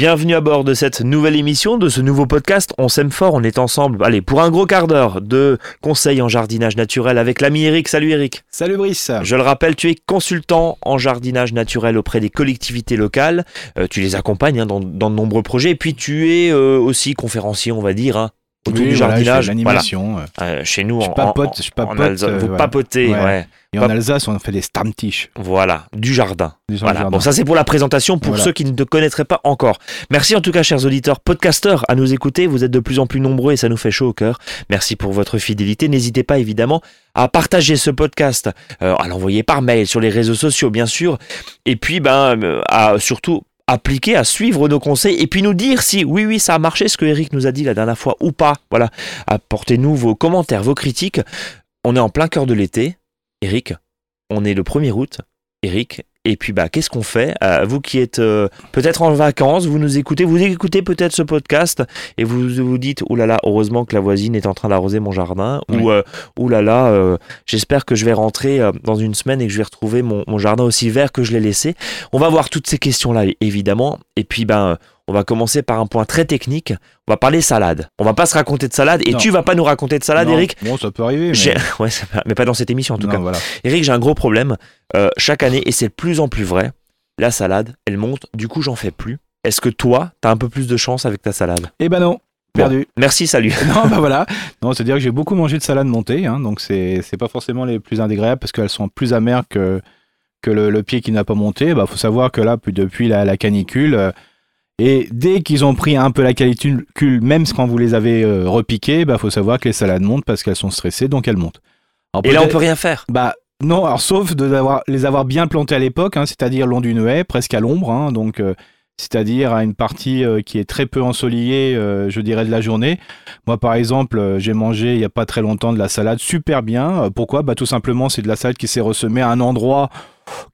Bienvenue à bord de cette nouvelle émission, de ce nouveau podcast. On s'aime fort, on est ensemble. Allez, pour un gros quart d'heure de conseils en jardinage naturel avec l'ami Eric. Salut Eric. Salut Brice. Je le rappelle, tu es consultant en jardinage naturel auprès des collectivités locales. Euh, tu les accompagnes hein, dans, dans de nombreux projets. Et puis tu es euh, aussi conférencier, on va dire, hein, autour Oui, du voilà, jardinage. de l'animation. euh. Euh, chez nous, Je en, papote, en- je en papote, Alsace, euh, vous voilà. papotez, Ouais. ouais. Et en Alsace, on fait des Stammtisch. Voilà, du jardin. Du Voilà. jardin. Bon, ça c'est pour la présentation pour Voilà. ceux qui ne te connaîtraient pas encore. Merci en tout cas, chers auditeurs, podcasteurs, à nous écouter. Vous êtes de plus en plus nombreux et ça nous fait chaud au cœur. Merci pour votre fidélité. N'hésitez pas évidemment à partager ce podcast, euh, à l'envoyer par mail, sur les réseaux sociaux bien sûr, et puis ben à surtout appliquer, à suivre nos conseils et puis nous dire si oui oui ça a marché ce que Eric nous a dit la dernière fois ou pas. Voilà, apportez-nous vos commentaires, vos critiques. On est en plein cœur de l'été. Eric, on est le 1er août. Eric, et puis bah qu'est-ce qu'on fait? Euh, Vous qui êtes euh, peut-être en vacances, vous nous écoutez, vous écoutez peut-être ce podcast et vous vous dites oh là là, heureusement que la voisine est en train d'arroser mon jardin Oui. ou euh, oh là là, euh, j'espère que je vais rentrer dans une semaine et que je vais retrouver mon, mon jardin aussi vert que je l'ai laissé. On va voir toutes ces questions là évidemment et puis ben euh, on va commencer par un point très technique. On va parler salade. On va pas se raconter de salade et Non. tu vas pas nous raconter de salade, Non, Eric. Bon, ça peut arriver. Mais... Ouais, ça va- mais pas dans cette émission en tout Non, cas. voilà. Eric, j'ai un gros problème. Euh, chaque année, et c'est de plus en plus vrai, la salade, elle monte, du coup, j'en fais plus. Est-ce que toi, t'as un peu plus de chance avec ta salade? Eh ben non, perdu. Merci, salut. non, bah voilà. Non, c'est-à-dire que j'ai beaucoup mangé de salade montée, hein, donc c'est c'est pas forcément les plus indésagréables parce qu'elles sont plus amères que, que le, le pied qui n'a pas monté. Bah, faut savoir que là, puis depuis la, la canicule, euh, et dès qu'ils ont pris un peu la canicule, même quand vous les avez euh, repiquées, bah, faut savoir que les salades montent parce qu'elles sont stressées, donc elles montent. Alors, Et là, on peut rien faire. Bah non, alors sauf de les avoir bien plantés à l'époque, hein, c'est-à-dire long d'une haie, presque à l'ombre, hein, donc euh, c'est-à-dire à une partie euh, qui est très peu ensoleillée, euh, je dirais, de la journée. Moi, par exemple, euh, j'ai mangé il n'y a pas très longtemps de la salade super bien. Pourquoi? Bah tout simplement, c'est de la salade qui s'est ressemée à un endroit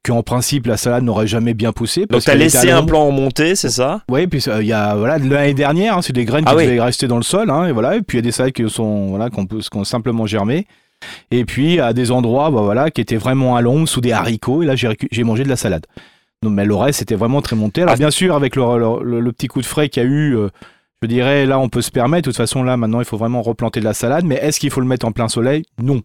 qu'en principe la salade n'aurait jamais bien poussé. Donc, parce t'as était à laissé un plan en montée, c'est ça? Oui, puis euh, il y a voilà l'année dernière, hein, c'est des graines Ah qui oui. rester dans le sol, hein, et voilà. Et puis il y a des salades qui sont voilà qu'on peut- simplement germé. Et puis à des endroits, bah, voilà, qui étaient vraiment à l'ombre sous des haricots. Et là, j'ai mangé de la salade. Mais le reste, c'était vraiment très monté. Alors Ah. bien sûr, avec le, le- le- le petit coup de frais qu'il y a eu, euh, je dirais là, on peut se permettre. De toute façon, là, maintenant, il faut vraiment replanter de la salade. Mais est-ce qu'il faut le mettre en plein soleil? Non.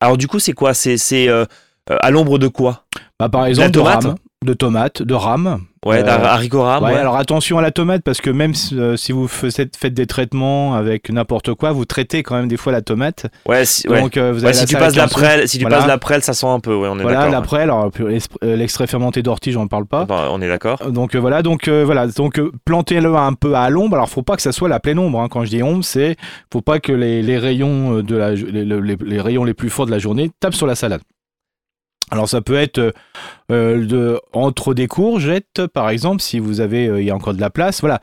Alors, du coup, c'est quoi? C'est c'est, euh, euh, à l'ombre de quoi? Bah, par exemple, tomate? De tomates, de rames. Ouais, Euh, d'un haricot rame. Ouais, ouais. alors attention à la tomate parce que même si, euh, si vous faites, faites des traitements avec n'importe quoi, vous traitez quand même des fois la tomate. Ouais, si. Donc euh, vous Ouais, avez si la tu passes la prêle, si tu passes la prêle, ça sent un peu. Ouais, on est Voilà, d'accord. l'après, alors euh, l'extrait fermenté d'ortie, j'en parle pas. Bon, on est d'accord. Donc euh, voilà, donc euh, voilà, donc euh, plantez-le un peu à l'ombre. Alors faut pas que ça soit la pleine ombre. hein. Quand je dis ombre, c'est faut pas que les, les rayons euh, de la, les, les- les rayons les plus forts de la journée tapent sur la salade. Alors ça peut être euh, euh, de, entre des courgettes, par exemple, si vous avez, euh, il y a encore de la place. Voilà.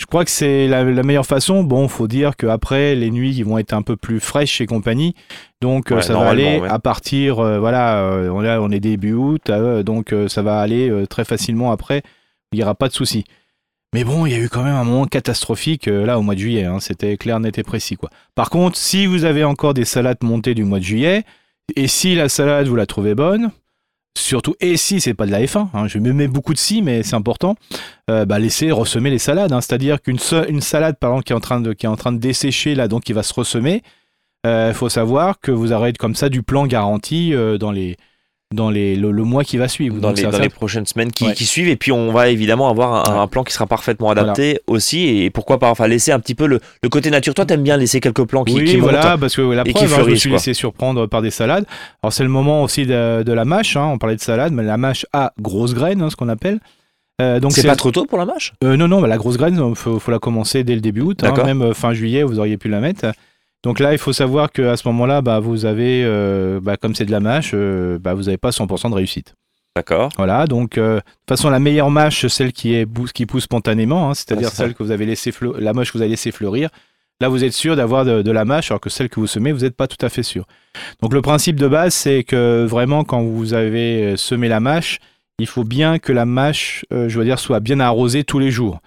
Je crois que c'est la, la meilleure façon. Bon, faut dire qu'après, les nuits ils vont être un peu plus fraîches et compagnie. Donc, Ouais, ça va aller ouais. à partir, euh, voilà, on, est, on est début août, donc ça va aller très facilement après. Il n'y aura pas de souci. Mais bon, il y a eu quand même un moment catastrophique là au mois de juillet. hein. C'était clair, net et précis. Quoi. Par contre, si vous avez encore des salades montées du mois de juillet, et si la salade vous la trouvez bonne, surtout, et si c'est pas de la F1, hein, je me mets beaucoup de si, mais c'est important, euh, bah, laissez ressemer les salades. hein. C'est-à-dire qu'une salade, par qui est en train de, dessécher là, donc qui va se ressemer, il faut savoir que vous aurez comme ça du plan garanti euh, dans les dans les, le, le mois qui va suivre. dans, Donc, les, dans les prochaines semaines qui, Ouais. qui suivent. Et puis, on va évidemment avoir un, Ouais. un plan qui sera parfaitement adapté aussi. Et pourquoi pas enfin, laisser un petit peu le, le côté nature. Toi, t'aimes bien laisser quelques plans qui, oui, qui voilà, montent. parce que la et qui preuve, hein, je me suis quoi. laissé surprendre par des salades. Alors c'est le moment aussi de, de la mâche, hein, on parlait de salade, mais la mâche à grosse graine, hein, ce qu'on appelle. Euh, donc C'est pas trop tôt pour la mâche? Euh, non, non, bah, la grosse graine, il faut, faut la commencer dès le début août. même euh, fin juillet, vous auriez pu la mettre. Donc là, il faut savoir qu'à ce moment-là, bah, vous avez, euh, bah, comme c'est de la mâche, euh, bah, vous n'avez pas 100% de réussite. D'accord. Voilà, donc euh, de toute façon la meilleure mâche, celle qui est bou- qui pousse spontanément, hein, c'est-à-dire celle que vous avez laissé fleu- la mâche que vous avez laissé fleurir. Là, vous êtes sûr d'avoir de, de la mâche, alors que celle que vous semez, vous n'êtes pas tout à fait sûr. Donc le principe de base, c'est que vraiment quand vous avez semé la mâche, il faut bien que la mâche, je veux dire, soit bien arrosée tous les jours.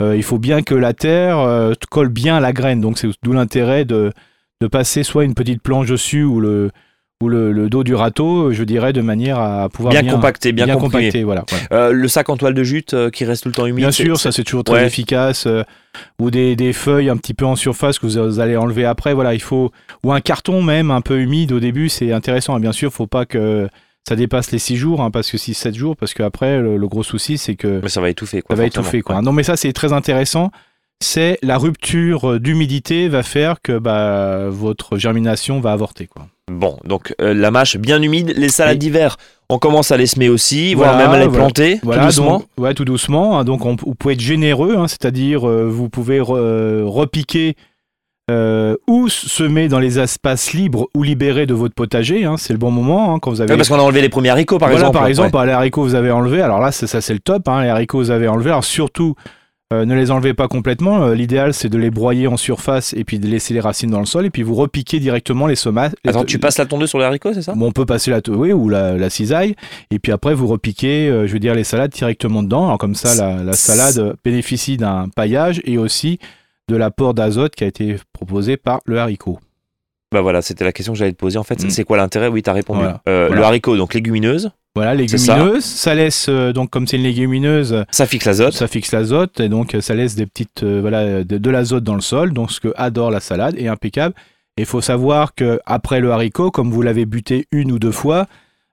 Euh, il faut bien que la terre euh, colle bien à la graine. Donc c'est d'où l'intérêt de, de passer soit une petite planche dessus ou le ou le, le dos du râteau, je dirais, de manière à pouvoir Bien, compacté, bien, compacté, voilà. Euh, le sac en toile de jute qui reste tout le temps humide. Bien sûr, ça c'est toujours très Ouais. efficace. ou des, des feuilles un petit peu en surface que vous allez enlever après. Voilà, il faut ou un carton même un peu humide au début, c'est intéressant. Et bien sûr, faut pas que ça dépasse les 6 jours, hein, parce que 6-7 jours, parce qu'après le, le gros souci c'est que Mais ça va étouffer. Quoi, ça va étouffer. Quoi. Ouais. Non, mais ça c'est très intéressant. C'est la rupture euh, d'humidité va faire que bah, votre germination va avorter. Quoi. Bon, donc euh, la mâche bien humide, les salades Oui. d'hiver, on commence à les semer aussi, Voilà, voire même à les voilà. planter Voilà, tout doucement. donc, ouais, tout doucement. hein. donc, on- vous pouvez être généreux, hein, c'est-à-dire euh, vous pouvez re- euh, repiquer euh, ou semer dans les espaces libres ou libérés de votre potager. hein, c'est le bon moment hein, quand vous avez. Ouais, parce qu'on a enlevé les premiers haricots par voilà, exemple. par exemple, Ouais. les haricots vous avez enlevé. Alors là, ça c'est le top. hein, les haricots vous avez enlevé. Alors surtout. euh, ne les enlevez pas complètement. euh, L'idéal, c'est de les broyer en surface et puis de laisser les racines dans le sol et puis vous repiquez directement les somates. Attends, tu passes la tondeuse sur les haricots, c'est ça? Bon, on peut passer la oui, ou la, la cisaille, et puis après vous repiquez, euh, je veux dire, les salades directement dedans. Alors comme ça, la, la salade bénéficie d'un paillage et aussi de l'apport d'azote qui a été proposé par le haricot. Bah voilà, c'était la question que j'allais te poser. En fait, Mm. c'est quoi l'intérêt? Oui, t'as répondu. Voilà. Euh, Voilà. Le haricot, donc légumineuse, Voilà, C'est ça. légumineuse, ça, laisse, euh, donc comme c'est une légumineuse, ça fixe l'azote. ça fixe l'azote, et donc ça laisse des petites, euh, voilà, de, de l'azote dans le sol, donc ce que adore la salade, est impeccable. Et il faut savoir que après le haricot, comme vous l'avez buté une ou deux fois,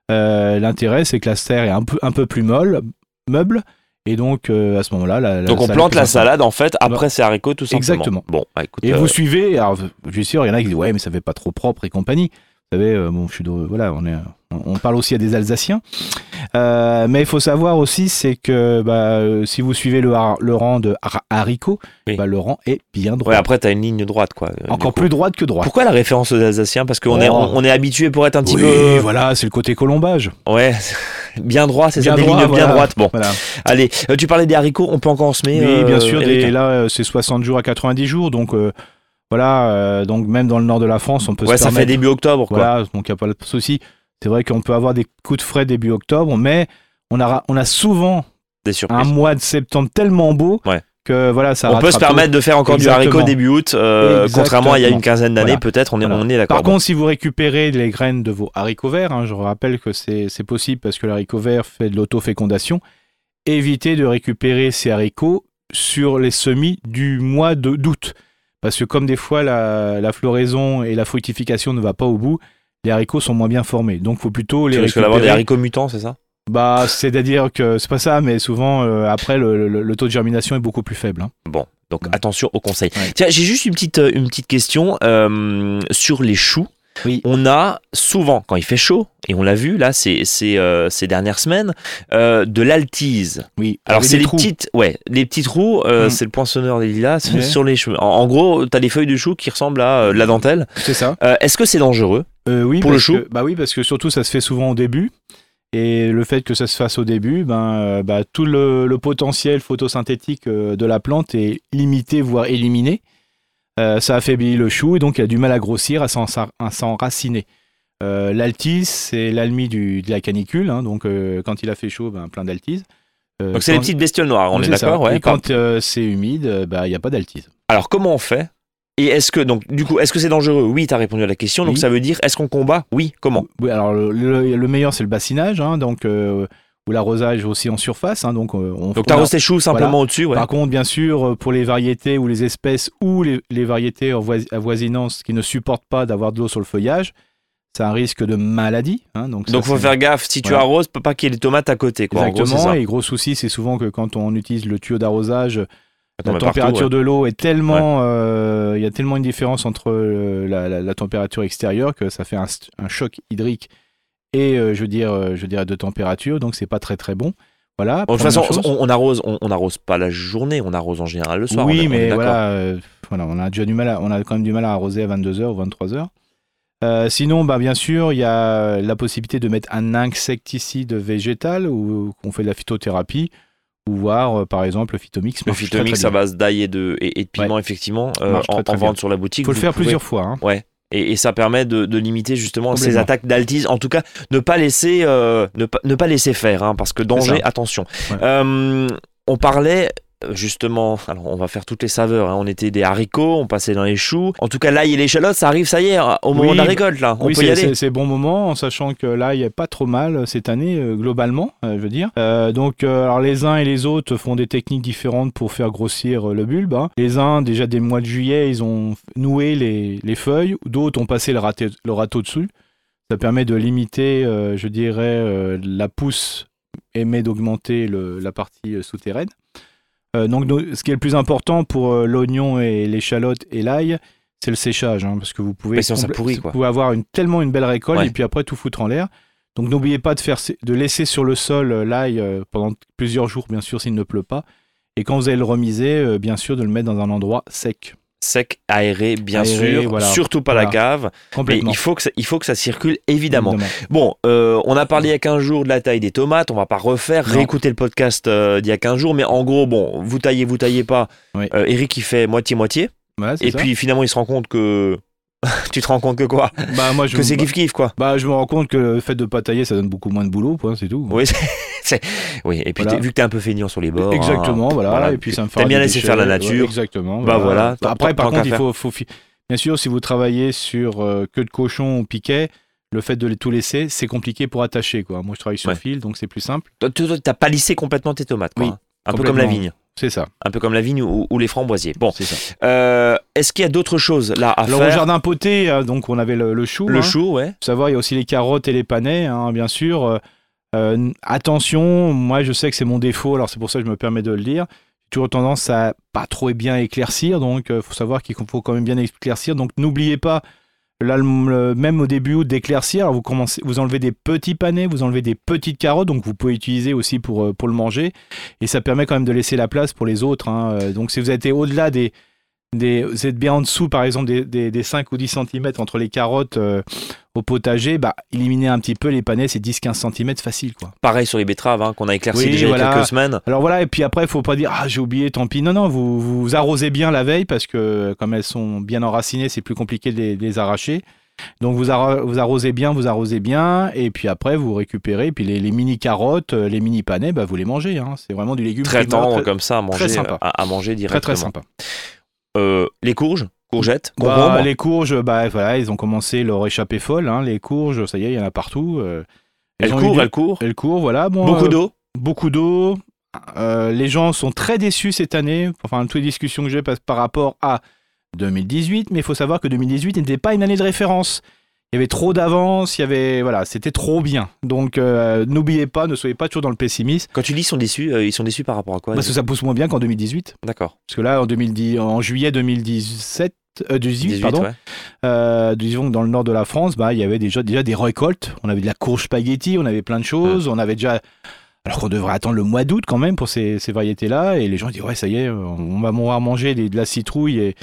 l'intérêt c'est que la terre est un peu, un peu plus molle, meuble, et donc euh, à ce moment-là, la, la Donc on plante la salade en fait après ces haricots tout simplement. Exactement. Bon, bah, écoute, Et euh, vous suivez, alors je suis sûr, il y en a qui disent ouais, mais ça fait pas trop propre et compagnie. Vous savez, euh, bon, je suis de- voilà, on est, on on parle aussi à des Alsaciens, Euh, mais il faut savoir aussi, c'est que bah, euh, si vous suivez le, rang de har- haricots, Oui. bah, le rang est bien droit, ouais, après t'as une ligne droite quoi. encore plus droite que droite. Pourquoi la référence aux Alsaciens? Parce qu'on Oh. est, on, on est habitué pour être un petit Oui, peu. voilà, c'est le côté colombage. Ouais, bien droit, c'est ça, Bien des droit, lignes bien droites. Bon, Voilà. allez, euh, tu parlais des haricots, on peut encore en semer Oui, bien sûr, Eric des- là c'est 60 jours à 90 jours, donc voilà, euh, donc même dans le nord de la France, on peut Ouais, se ça fait début octobre quoi. Voilà, donc il n'y a pas de souci. C'est vrai qu'on peut avoir des coups de frais début octobre, mais on a, on a souvent Des un mois de septembre tellement beau Ouais. que voilà, ça on peut se tout. permettre de faire encore du haricot début août, euh, contrairement à il y a une quinzaine d'années, Voilà. peut-être, on est, Voilà. on est d'accord. Par contre, si vous récupérez les graines de vos haricots verts, hein, je rappelle que c'est possible parce que l'haricot vert fait de l'autofécondation, évitez de récupérer ces haricots sur les semis du mois de- d'août. Parce que comme des fois la, la floraison et la fructification ne va pas au bout, les haricots sont moins bien formés. Donc, faut plutôt les tu risques d'avoir des haricots mutants, c'est ça? Bah, c'est-à-dire que c'est pas ça, mais souvent euh, après le, le- le taux de germination est beaucoup plus faible. hein. Bon, donc Ouais. attention aux conseils. Ouais. Tiens, j'ai juste une petite, euh, une petite question euh, sur les choux. Oui. On a souvent, quand il fait chaud, et on l'a vu là ces, ces, euh, ces dernières semaines, euh, de l'altise. Oui. Alors c'est les trous. petites, ouais, les petits trous, euh, Mm. c'est le poinçonneur des lilas sur les cheveux. En, en gros, t'as des feuilles de chou qui ressemblent à de la dentelle. C'est ça. Est-ce que c'est dangereux? Euh, oui, Pour le que- Bah oui, parce que surtout ça se fait souvent au début. Et le fait que ça se fasse au début, ben, euh, bah, tout le, le potentiel photosynthétique euh, de la plante est limité, voire éliminé. Euh, ça affaiblit le chou et donc il a du mal à grossir, à s'en- à s'enraciner. Euh, L'altise, c'est l'almi de la canicule. hein, donc euh, quand il a fait chaud, ben, plein d'altise. Donc c'est les petites bestioles noires, on est c'est ça. d'accord ouais, Et quand c'est humide, bah, il n'y a pas d'altise. Alors comment on fait Et est-ce que donc du coup est-ce que c'est dangereux? Oui, t'as répondu à la question. Donc Oui. ça veut dire est-ce qu'on combat? Oui. Comment? Oui, alors le, le- le meilleur c'est le bassinage, hein, donc euh, ou l'arrosage aussi en surface. hein, donc euh, on, Donc on t'arroses tes choux simplement Voilà. au-dessus. Ouais. Par contre, bien sûr, euh, pour les variétés ou les espèces ou les, les variétés en vois- avoisinantes qui ne supportent pas d'avoir de l'eau sur le feuillage, c'est un risque de maladie. hein, donc Donc faut faire gaffe. Si tu arroses, peut pas qu'il y ait les tomates à côté. Quoi. En gros, Exactement. c'est ça. et gros souci, c'est souvent que quand on utilise le tuyau d'arrosage, la partout, température ouais. de l'eau est tellement, euh, il y a tellement une différence entre euh, la, la- la température extérieure que ça fait un, choc hydrique et euh, je veux dire, euh, je de température, donc c'est pas très très bon. Voilà. Bon, de toute façon, on, on arrose, on, on arrose pas la journée, on arrose en général le soir. oui, on mais voilà, euh, voilà, on a déjà du mal, à- on a quand même du mal à arroser à 22h ou 23h. Euh, sinon, bah, bien sûr, il y a la possibilité de mettre un insecticide végétal ou qu'on fait de la phytothérapie ou voir euh, par exemple le phytomix. Le phytomix à base d'ail et de, et, et de piment, effectivement, euh, en, vente sur la boutique. faut le faire pouvez- plusieurs fois. hein. Ouais. Et, et ça permet de, de limiter justement ces attaques d'altise. En tout cas, ne pas laisser, euh, ne, pas, ne pas laisser faire, hein, parce que danger, attention. Ouais. Euh, on parlait justement, alors on va faire toutes les saveurs. hein. On était des haricots, on passait dans les choux. En tout cas, l'ail et l'échalote, ça arrive, ça y est, au moment Oui, de la récolte là. On oui, peut y aller. c'est bon moment, en sachant que là, il n'y a pas trop mal euh, cette année, euh, globalement, euh, je veux dire. Euh, donc, alors les uns et les autres font des techniques différentes pour faire grossir le bulbe. hein. Les uns, déjà dès le mois de juillet, ils ont noué les, les feuilles, d'autres ont passé le, raté- le râteau dessus. Ça permet de limiter, euh, je dirais, euh, la pousse émet d'augmenter la partie souterraine. Euh, donc, ce qui est le plus important pour euh, l'oignon et l'échalote et l'ail, c'est le séchage, hein, parce que vous pouvez, Mais sinon, ça complè- pourrit, vous quoi. pouvez avoir une, tellement une belle récolte Ouais. et puis après tout foutre en l'air. Donc n'oubliez pas de, faire, de laisser sur le sol euh, l'ail pendant plusieurs jours, bien sûr, s'il ne pleut pas. Et quand vous allez le remiser, bien sûr, de le mettre dans un endroit sec. Sec, aéré, bien Aéré, sûr. voilà. Surtout pas la cave. Mais Complètement. il faut, que ça, il faut que ça circule, évidemment. Évidemment. Bon, euh, on a parlé il y a 15 jours de la taille des tomates, on va pas refaire, Non. réécouter le podcast euh, d'il y a 15 jours, mais en gros, bon, vous taillez, vous taillez pas. Oui. Euh, Eric, il fait moitié-moitié, et ça. puis finalement, il se rend compte que... tu te rends compte que quoi? Bah, moi, je, Que c'est kiff-kiff, quoi. bah, je me rends compte que le fait de pas tailler, ça donne beaucoup moins de boulot, point, c'est tout. Oui. Oui, et puis Voilà. vu que t'es un peu feignant sur les bords... Exactement, hein, voilà. Et puis ça me fait T'aimes bien laisser faire la nature. exactement. Bah voilà, Après, par contre, il faut, faut bien sûr, si vous travaillez sur euh, queue de cochon ou piquet, le fait de les tout laisser, c'est compliqué pour attacher. Quoi. Moi, je travaille sur Ouais. fil, donc c'est plus simple. Toi, toi, T'as pas lissé complètement tes tomates, quoi. Oui, hein. Un peu comme la vigne. C'est ça. Un peu comme la vigne ou, ou les framboisiers. Bon, c'est ça. euh, est-ce qu'il y a d'autres choses là à Alors, au faire jardin poté, euh, donc on avait le, le chou. Le hein. chou, ouais. Faut savoir, il y a aussi les carottes et les panais, hein, bien sûr. Euh, euh, attention, moi je sais que c'est mon défaut, alors c'est pour ça que je me permets de le dire. J'ai toujours tendance à pas trop bien éclaircir, donc il faut savoir qu'il faut quand même bien éclaircir. Donc n'oubliez pas, même au début d'éclaircir, vous, vous enlevez des petits panais, vous enlevez des petites carottes, donc vous pouvez utiliser aussi pour, euh, le manger. Et ça permet quand même de laisser la place pour les autres. hein. Euh, Donc si vous êtes au-delà des, des, vous êtes bien en dessous, par exemple, des, des, des 5 ou 10 cm entre les carottes euh, au potager, bah, éliminez un petit peu les panais, c'est 10-15 cm facile. quoi. Pareil sur les betteraves hein, qu'on a éclairci Oui, déjà il y a quelques semaines. Alors voilà, et puis après, il faut pas dire Ah, j'ai oublié, tant pis. Non, non, vous, vous arrosez bien la veille parce que comme elles sont bien enracinées, c'est plus compliqué de les, de les arracher. Donc vous, arro- vous arrosez bien, vous arrosez bien, et puis après vous récupérez, puis les, les mini carottes, euh, les mini panais, bah, vous les mangez. hein. C'est vraiment du légume Très tendre très, comme ça à manger, sympa. à, à manger très, directement. très sympa. Euh, les courges, courgettes, Bah, les courges, bah, voilà, ils ont commencé leur échappée folle. hein. Les courges, ça y est, il y en a partout. euh, elles courent, du- elles courent. elles courent, voilà. Bon, Beaucoup euh, d'eau. beaucoup d'eau. Euh, les gens sont très déçus cette année, enfin toutes les discussions que j'ai par rapport à 2018, mais il faut savoir que 2018 n'était pas une année de référence. Il y avait trop d'avance, il y avait voilà, c'était trop bien. Donc euh, n'oubliez pas, ne soyez pas toujours dans le pessimisme, Quand tu dis ils sont déçus, euh, ils sont déçus par rapport à quoi parce que ça pousse moins bien qu'en 2018. D'accord. Parce que là, en 2010, en juillet 2017, euh, 18, 18, pardon, ouais. euh, disons que dans le nord de la France, bah, il y avait déjà, déjà des récoltes. On avait de la courge spaghetti, on avait plein de choses. On avait déjà. Alors qu'on devrait attendre le mois d'août quand même pour ces, ces variétés-là. Et les gens disent Ouais, ça y est, on va pouvoir manger de la citrouille et,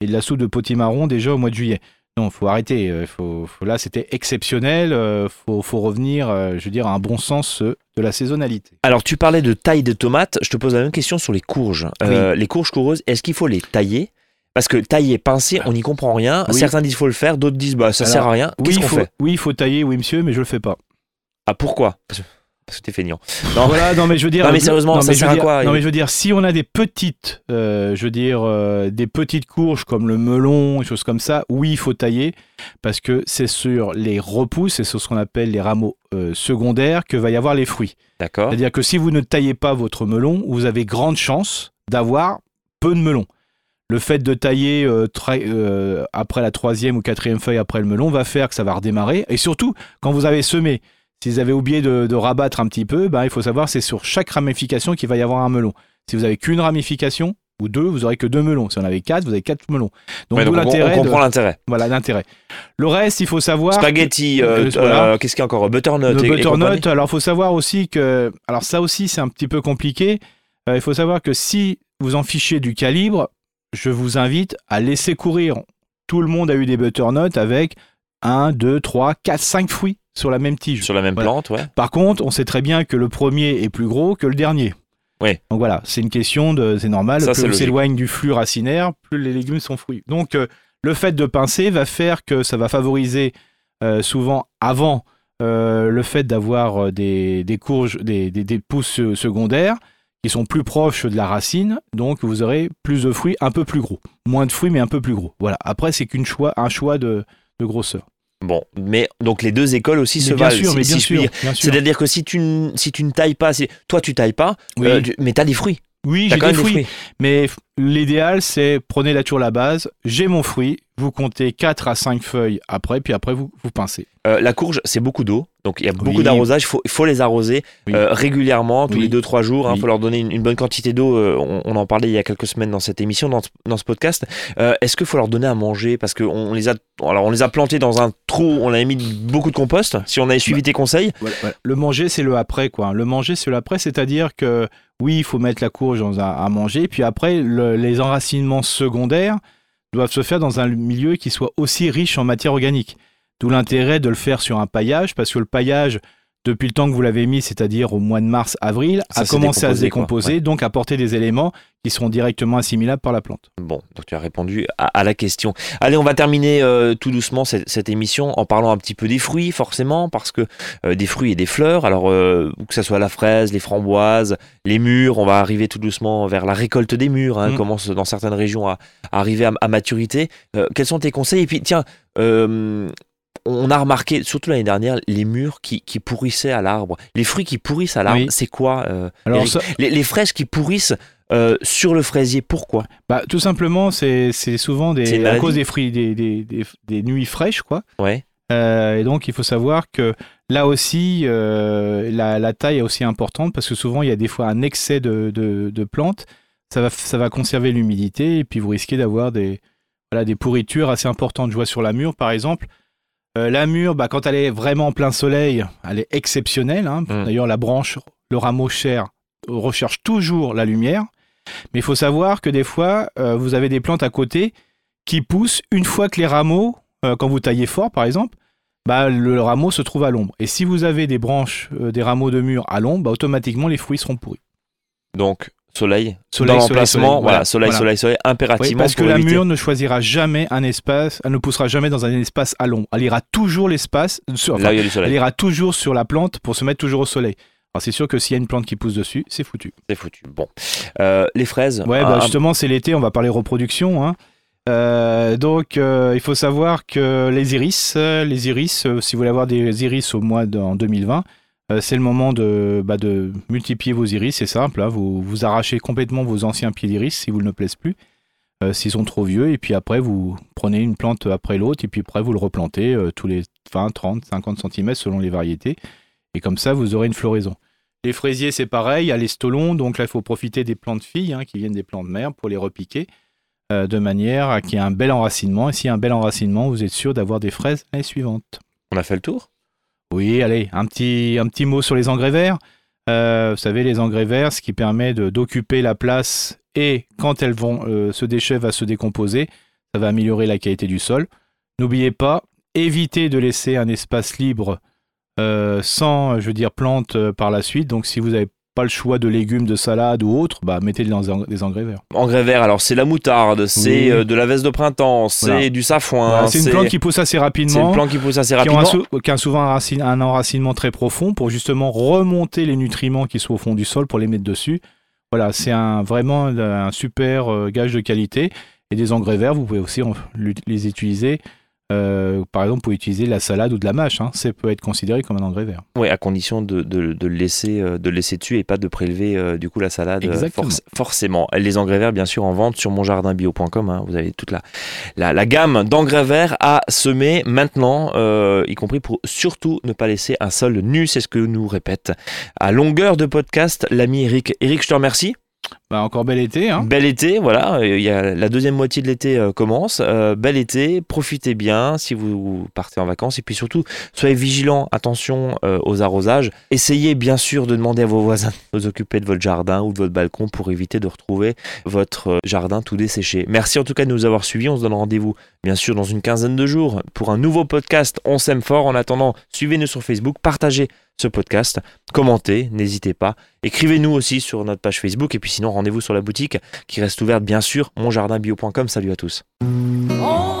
et de la soupe de potimarron déjà au mois de juillet. Non, faut arrêter. euh, Faut, faut- là, c'était exceptionnel. euh, faut, faut revenir, euh, je veux dire, à un bon sens euh, de la saisonnalité. Alors tu parlais de taille de tomates, je te pose la même question sur les courges. Les courges coureuses, est-ce qu'il faut les tailler? Parce que tailler, pincer, on n'y comprend rien. Oui. Certains disent faut le faire, d'autres disent bah ça Alors, sert à rien. Oui, Qu'est-ce il qu'on faut, fait? oui, il faut tailler, oui, monsieur, mais je le fais pas. Ah pourquoi? Parce parce que t'es feignant. Non. Voilà, non mais je veux dire. Non, mais sérieusement, ça mais sert à dire- quoi Non mais je veux dire, si on a des petites, euh, je veux dire, euh, des petites courges comme le melon, des choses comme ça, oui, il faut tailler parce que c'est sur les repousses, c'est sur ce qu'on appelle les rameaux euh, secondaires que va y avoir les fruits. D'accord. C'est-à-dire que si vous ne taillez pas votre melon, vous avez grande chance d'avoir peu de melon. Le fait de tailler euh, euh, après la troisième ou quatrième feuille après le melon va faire que ça va redémarrer. Et surtout, quand vous avez semé, si vous avez oublié de, de rabattre un petit peu, ben, il faut savoir c'est sur chaque ramification qu'il va y avoir un melon. Si vous avez qu'une ramification ou deux, vous aurez que deux melons. Si on avait quatre, vous avez quatre melons. Donc, Ouais, donc, on, on l'intérêt. de- comprend l'intérêt. Voilà l'intérêt. Le reste, il faut savoir. Spaghetti, euh, Euh, voilà. euh, qu'est-ce qu'il y a encore Butternut Le et- butternut, alors faut savoir aussi que, alors ça aussi c'est un petit peu compliqué. Euh, il faut savoir que si vous en fichez du calibre, je vous invite à laisser courir. Tout le monde a eu des butternuts avec 1, 2, 3, 4, 5 fruits sur la même tige. Sur la même Voilà. plante, ouais. Par contre, on sait très bien que le premier est plus gros que le dernier. Oui. Donc voilà, c'est une question de, c'est normal. Ça, plus on s'éloigne du flux racinaire, plus les légumes sont fruits. Donc euh, le fait de pincer va faire que ça va favoriser euh, souvent avant euh, le fait d'avoir des, des courges, des, des- des pousses secondaires qui sont plus proches de la racine. Donc vous aurez plus de fruits un peu plus gros, moins de fruits mais un peu plus gros. Voilà. Après c'est qu'une choix, un choix de, de grosseur. Bon, mais donc les deux écoles aussi se bien valent. sûr, si- mais si bien je puis sûr, dire. bien sûr. C'est-à-dire que si tu, si tu ne tailles pas, si- toi tu tailles pas, Oui, euh, tu- mais t'as des fruits. Oui j'ai des fruits. des fruits. Mais l'idéal, c'est prenez la toujours la base, j'ai mon fruit, vous comptez 4 à 5 feuilles après, puis après vous, vous pincez. Euh, la courge, c'est beaucoup d'eau, donc il y a beaucoup Oui. d'arrosage. Il faut, les arroser Oui. euh, régulièrement, tous Oui. les 2-3 jours. Il Oui. faut leur donner une, une bonne quantité d'eau. euh, on, on en parlait il y a quelques semaines dans cette émission, dans, ce- dans ce podcast. Est-ce qu'il faut leur donner à manger? Parce qu'on on les, a, alors on les a plantés dans un trou, on avait mis beaucoup de compost. Si on avait suivi tes conseils, Le manger, c'est le après, quoi. Le manger, c'est le après, c'est-à-dire que oui, il faut mettre la courge à manger, puis après, le- les enracinements secondaires doivent se faire dans un milieu qui soit aussi riche en matière organique. D'où l'intérêt de le faire sur un paillage, parce que le paillage, depuis le temps que vous l'avez mis, c'est-à-dire au mois de mars, avril, Ça a commencé à se décomposé, quoi. décomposer, donc apporter des éléments qui seront directement assimilables par la plante. Bon, donc tu as répondu à, à la question. Allez, on va terminer euh, tout doucement cette, cette émission en parlant un petit peu des fruits, forcément, parce que euh, des fruits et des fleurs, alors euh, que ce soit la fraise, les framboises, les mûres, on va arriver tout doucement vers la récolte des mûres, hein, Mm. commence dans certaines régions à, à arriver à, à maturité. Quels sont tes conseils? Et puis, tiens, euh, on a remarqué, surtout l'année dernière, les mûres qui, qui pourrissaient à l'arbre. Les fruits qui pourrissent à l'arbre, Oui. c'est quoi euh, Alors Eric ça- les, les fraises qui pourrissent euh, sur le fraisier, pourquoi? Bah, tout simplement, c'est souvent des, à cause des fruits, des, des, des, des nuits fraîches, quoi. Ouais. Euh, et donc, il faut savoir que là aussi, la, la taille est aussi importante parce que souvent, il y a des fois un excès de, de, de plantes. Ça va, ça va conserver l'humidité et puis vous risquez d'avoir des, voilà, des pourritures assez importantes. Je vois sur la mûre, par exemple. Euh, la mûre, bah, quand elle est vraiment en plein soleil, elle est exceptionnelle. hein. Mm. D'ailleurs, la branche, le rameau cher recherche toujours la lumière. Mais il faut savoir que des fois, euh, vous avez des plantes à côté qui poussent une fois que les rameaux, euh, quand vous taillez fort par exemple, bah, le, le rameau se trouve à l'ombre. Et si vous avez des branches, euh, des rameaux de mur à l'ombre, bah, automatiquement les fruits seront pourris. Donc, soleil, Soleil, dans soleil, l'emplacement, soleil, voilà, voilà, soleil, voilà. soleil, soleil, Oui, impérativement. parce que la mûre ne choisira jamais un espace, elle ne poussera jamais dans un espace à l'ombre. Elle ira toujours l'espace, sur- enfin, Là, il y a du elle ira toujours sur la plante pour se mettre toujours au soleil. Alors c'est sûr que s'il y a une plante qui pousse dessus, c'est foutu. C'est foutu. Bon. Euh, les fraises. Ouais, un- bah justement, c'est l'été, on va parler reproduction. hein. Euh, donc, euh, il faut savoir que les iris, les iris, si vous voulez avoir des iris au mois de, en 2020, euh, c'est le moment de, bah, de multiplier vos iris. C'est simple, hein, vous, vous arrachez complètement vos anciens pieds d'iris si vous ne plaisent plus, euh, s'ils sont trop vieux, et puis après, vous prenez une plante après l'autre, et puis après, vous le replantez euh, tous les 20, 30, 50 cm selon les variétés. Et comme ça, vous aurez une floraison. Les fraisiers, c'est pareil, il y a les stolons, donc là, il faut profiter des plantes filles hein, qui viennent des plantes mères pour les repiquer euh, de manière à qu'il y ait un bel enracinement. Et s'il y a un bel enracinement, vous êtes sûr d'avoir des fraises l'année suivante. On a fait le tour? Oui, allez, un petit, un petit mot sur les engrais verts. Euh, vous savez, les engrais verts, ce qui permet d'occuper la place et quand elles vont, euh, ce déchet va se décomposer, ça va améliorer la qualité du sol. N'oubliez pas, évitez de laisser un espace libre euh, sans, je veux dire, plantes euh, par la suite. Donc, si vous n'avez pas le choix de légumes, de salade ou autre, bah, mettez des en- des engrais verts. Engrais vert, alors c'est la moutarde, c'est Oui. euh, de la veste de printemps, c'est Voilà. du. Voilà, c'est une plante qui pousse assez c'est une rapidement. plante qui pousse assez qui rapidement. un, sou- qui a souvent un, racine- un enracinement très profond pour justement remonter les nutriments qui sont au fond du sol pour les mettre dessus. Voilà, c'est un, vraiment un super euh, gage de qualité. Et des engrais verts, vous pouvez aussi les utiliser. Euh, par exemple, vous pouvez utiliser de la salade ou de la mâche. Hein. Ça peut être considéré comme un engrais vert. Oui, à condition de, de, de le laisser, euh, de le laisser dessus et pas de prélever euh, du coup la salade. Exactement. forc- forcément. Les engrais verts, bien sûr, en vente sur monjardinbio.com. hein. vous avez toute la, la, la gamme d'engrais verts à semer maintenant, euh, y compris pour surtout ne pas laisser un sol nu. C'est ce que nous répète à longueur de podcast l'ami Eric. Eric, je te remercie. Bah, encore bel été. Hein. Bel été, voilà. euh, Il y la deuxième moitié de l'été euh, commence. Euh, bel été, profitez bien si vous partez en vacances. Et puis surtout, soyez vigilants, attention aux arrosages. Essayez bien sûr de demander à vos voisins de vous occuper de votre jardin ou de votre balcon pour éviter de retrouver votre jardin tout desséché. Merci en tout cas de nous avoir suivis. On se donne rendez-vous bien sûr dans une quinzaine de jours pour un nouveau podcast. On s'aime fort. En attendant, suivez-nous sur Facebook, partagez podcast, commentez, n'hésitez pas. Écrivez-nous aussi sur notre page Facebook et puis sinon rendez-vous sur la boutique qui reste ouverte bien sûr, monjardinbio.com. Salut à tous. On